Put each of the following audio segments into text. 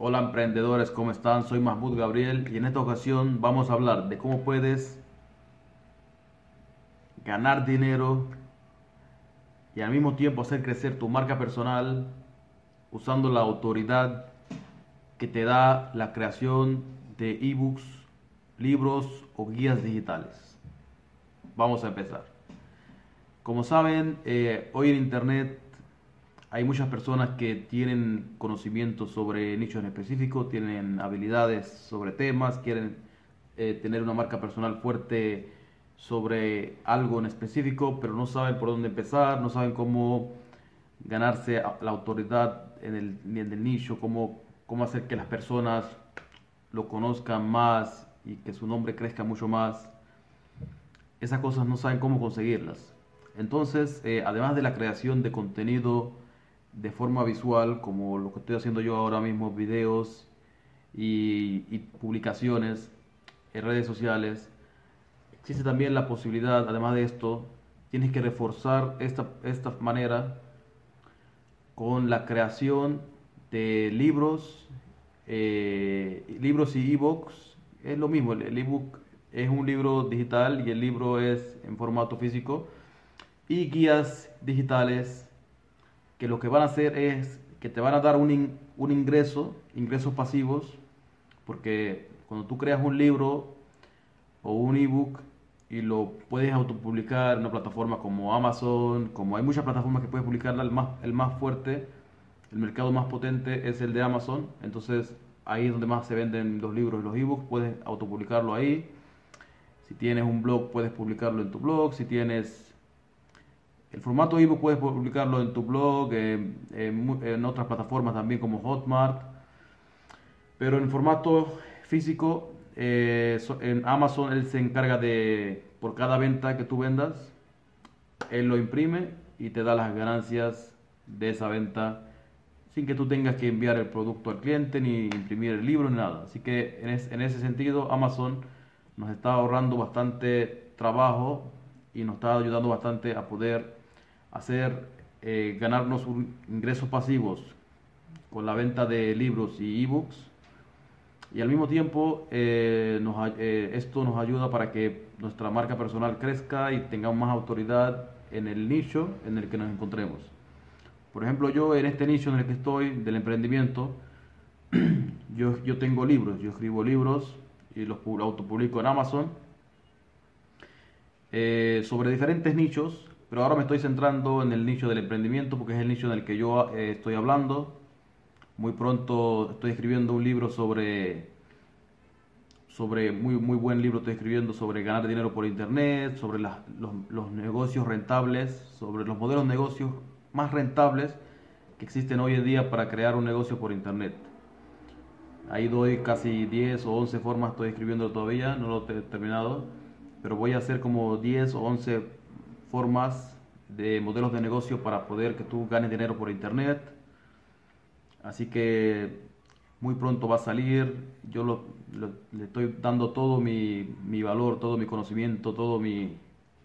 Hola emprendedores, ¿cómo están? Soy Mahmoud Gabriel y en esta ocasión vamos a hablar de cómo puedes ganar dinero y al mismo tiempo hacer crecer tu marca personal usando la autoridad que te da la creación de ebooks, libros o guías digitales. Vamos a empezar. Como saben, eh, hoy en Internet hay muchas personas que tienen conocimiento sobre nichos en específico, tienen habilidades sobre temas, quieren eh, tener una marca personal fuerte sobre algo en específico, pero no saben por dónde empezar, no saben cómo ganarse la autoridad en el, en el nicho, cómo, cómo hacer que las personas lo conozcan más y que su nombre crezca mucho más. Esas cosas no saben cómo conseguirlas. Entonces, eh, además de la creación de contenido de forma visual, como lo que estoy haciendo yo ahora mismo, videos y, publicaciones en redes sociales, existe también la posibilidad, además de esto, tienes que reforzar esta, esta manera con la creación de libros, eh, libros y ebooks. Es lo mismo, el ebook es un libro digital y el libro es en formato físico y guías digitales que lo que van a hacer es que te van a dar un, un ingreso, ingresos pasivos, porque cuando tú creas un libro o un ebook y lo puedes autopublicar en una plataforma como Amazon, como hay muchas plataformas que puedes publicarla, el más, el más fuerte, el mercado más potente es el de Amazon, entonces ahí es donde más se venden los libros y los ebooks, puedes autopublicarlo ahí. Si tienes un blog, puedes publicarlo en tu blog. Si tienes el formato ebook puedes publicarlo en tu blog, en, otras plataformas también como Hotmart. Pero en formato físico, eh, en Amazon él se encarga de, por cada venta que tú vendas, él lo imprime y te da las ganancias de esa venta sin que tú tengas que enviar el producto al cliente ni imprimir el libro ni nada. Así que en, en ese sentido Amazon nos está ahorrando bastante trabajo y nos está ayudando bastante a poder hacer eh, ganarnos ingresos pasivos con la venta de libros y ebooks y al mismo tiempo eh, eh, esto nos ayuda para que nuestra marca personal crezca y tengamos más autoridad en el nicho en el que nos encontremos. Por ejemplo, yo en este nicho en el que estoy del emprendimiento, yo, yo tengo libros, yo escribo libros y los autopublico en Amazon sobre diferentes nichos pero ahora me estoy centrando en el nicho del emprendimiento porque es el nicho en el que yo eh, estoy hablando. Muy pronto estoy escribiendo un libro sobre, sobre muy, muy buen libro estoy escribiendo sobre ganar dinero por internet, sobre los, los negocios rentables, sobre los modelos de negocios más rentables que existen hoy en día para crear un negocio por internet. Ahí doy casi 10 o 11 formas, estoy escribiendo todavía, no lo he terminado, pero voy a hacer como 10 o 11 formas de modelos de negocio para poder que tú ganes dinero por internet. Así que muy pronto va a salir. Yo lo, le estoy dando todo mi, mi, valor, todo mi conocimiento, todo mi...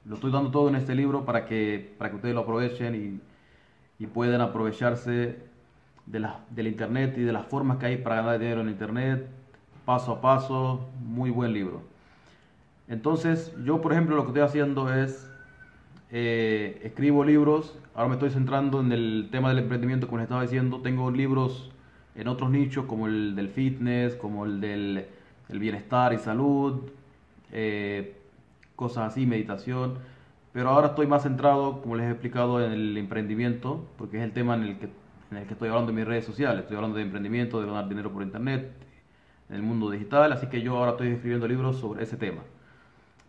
Lo estoy dando todo en este libro para que, para que ustedes lo aprovechen y, y puedan aprovecharse de la, del internet y de las formas que hay para ganar dinero en internet, paso a paso, muy buen libro. Entonces, yo por ejemplo lo que estoy haciendo es eh, escribo libros, ahora me estoy centrando en el tema del emprendimiento, como les estaba diciendo, tengo libros en otros nichos como el del fitness, como el del bienestar y salud, eh, cosas así, meditación, pero ahora estoy más centrado, como les he explicado, en el emprendimiento, porque es el tema en el que, en el que estoy hablando en mis redes sociales, estoy hablando de emprendimiento, de ganar dinero por internet, en el mundo digital, así que yo ahora estoy escribiendo libros sobre ese tema.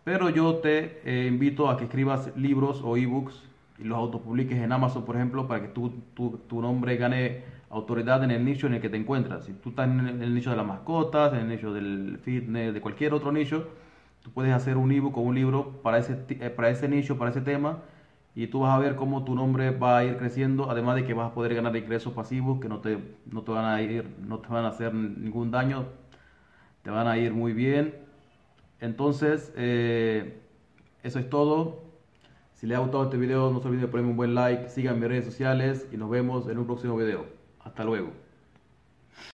Pero yo te eh, invito a que escribas libros o ebooks y los autopubliques en Amazon, por ejemplo, para que tu, tu, nombre gane autoridad en el nicho en el que te encuentras. Si tú estás en el nicho de las mascotas, en el nicho del fitness, de cualquier otro nicho, tú puedes hacer un ebook o un libro para ese, eh, para ese nicho, para ese tema, y tú vas a ver cómo tu nombre va a ir creciendo, además de que vas a poder ganar ingresos pasivos que no te, no te van a ir, no te van a hacer ningún daño, te van a ir muy bien entonces, eh, eso es todo. Si les ha gustado este video, no se olviden de ponerme un buen like, sigan mis redes sociales y nos vemos en un próximo video. Hasta luego.